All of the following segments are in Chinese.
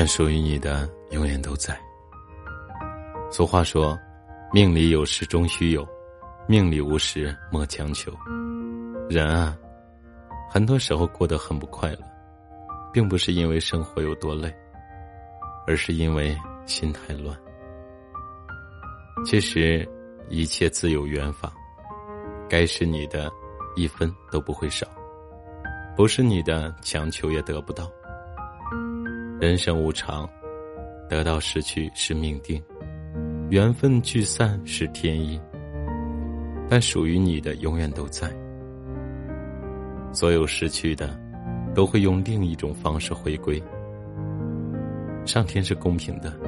愿属于你的永远都在。俗话说：“命里有时终须有，命里无时莫强求。”人啊，很多时候过得很不快乐，并不是因为生活有多累，而是因为心太乱。其实，一切自有缘法，该是你的，一分都不会少；不是你的，强求也得不到。人生无常，得到失去是命定，缘分聚散是天意。但属于你的永远都在。所有失去的，都会用另一种方式回归。上天是公平的，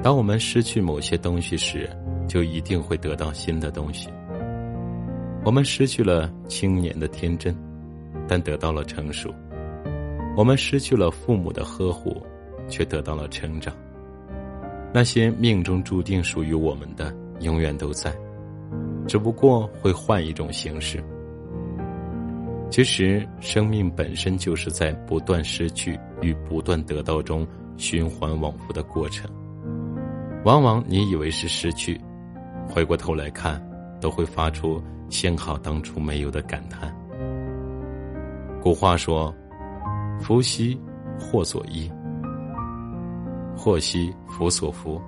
当我们失去某些东西时，就一定会得到新的东西。我们失去了青年的天真，但得到了成熟。我们失去了父母的呵护，却得到了成长。那些命中注定属于我们的，永远都在，只不过会换一种形式。其实，生命本身就是在不断失去与不断得到中循环往复的过程。往往你以为是失去，回过头来看，都会发出幸好当初没有的感叹。古话说。福兮祸所依，祸兮福所伏。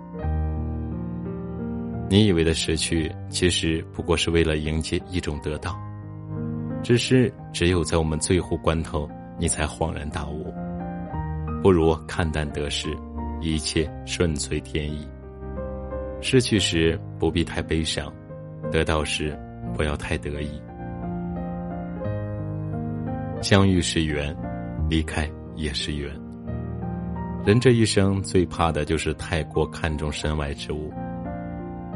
你以为的失去，其实不过是为了迎接一种得到。只是只有在我们最后关头，你才恍然大悟。不如看淡得失，一切顺随天意。失去时不必太悲伤，得到时不要太得意。相遇是缘。离开也是缘。人这一生最怕的就是太过看重身外之物，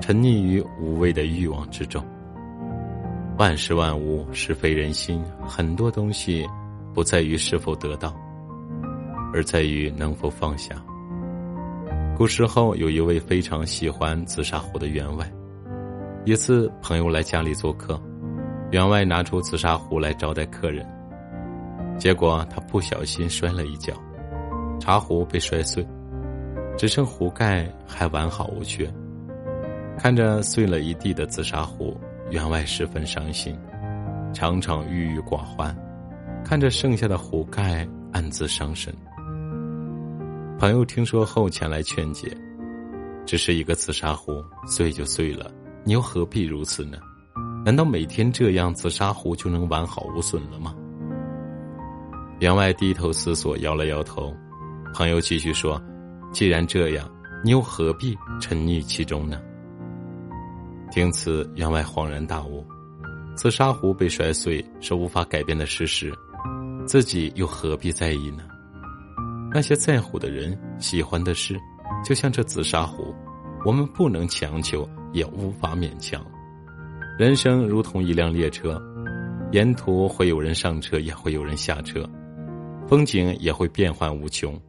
沉溺于无谓的欲望之中。万事万物，是非人心，很多东西不在于是否得到，而在于能否放下。古时候有一位非常喜欢紫砂壶的员外，一次朋友来家里做客，员外拿出紫砂壶来招待客人。结果他不小心摔了一跤，茶壶被摔碎，只剩壶盖还完好无缺。看着碎了一地的紫砂壶，员外十分伤心，常常郁郁寡欢；看着剩下的壶盖，暗自伤神。朋友听说后前来劝解：“只是一个紫砂壶，碎就碎了，你又何必如此呢？难道每天这样，紫砂壶就能完好无损了吗？”员外低头思索，摇了摇头。朋友继续说：“既然这样，你又何必沉溺其中呢？”听此，员外恍然大悟：紫砂壶被摔碎是无法改变的事实，自己又何必在意呢？那些在乎的人、喜欢的事，就像这紫砂壶，我们不能强求，也无法勉强。人生如同一辆列车，沿途会有人上车，也会有人下车。风景也会变幻无穷，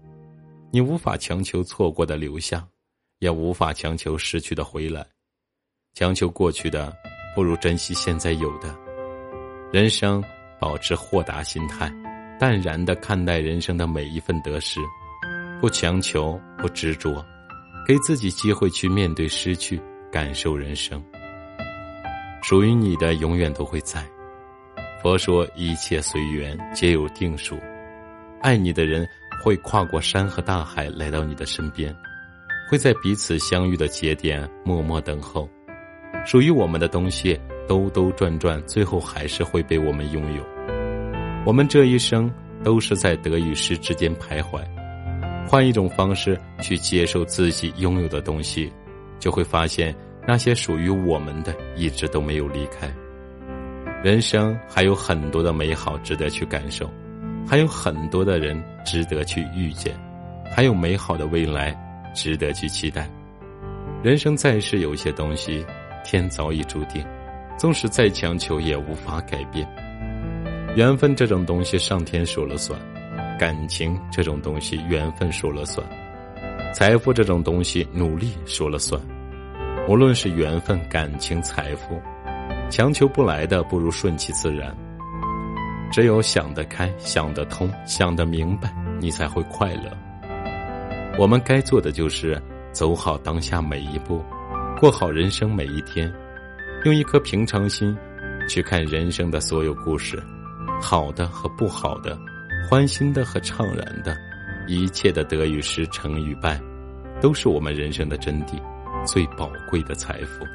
你无法强求错过的留下，也无法强求失去的回来。强求过去的，不如珍惜现在有的。人生保持豁达心态，淡然的看待人生的每一份得失，不强求，不执着，给自己机会去面对失去，感受人生。属于你的永远都会在。佛说一切随缘，皆有定数。爱你的人会跨过山和大海来到你的身边，会在彼此相遇的节点默默等候。属于我们的东西兜兜转转，最后还是会被我们拥有。我们这一生都是在得与失之间徘徊，换一种方式去接受自己拥有的东西，就会发现那些属于我们的一直都没有离开。人生还有很多的美好值得去感受。还有很多的人值得去遇见，还有美好的未来值得去期待。人生在世，有些东西天早已注定，纵使再强求也无法改变。缘分这种东西，上天说了算；感情这种东西，缘分说了算；财富这种东西，努力说了算。无论是缘分、感情、财富，强求不来的，不如顺其自然。只有想得开、想得通、想得明白，你才会快乐。我们该做的就是走好当下每一步，过好人生每一天，用一颗平常心去看人生的所有故事，好的和不好的，欢欣的和怅然的，一切的得与失、成与败，都是我们人生的真谛，最宝贵的财富。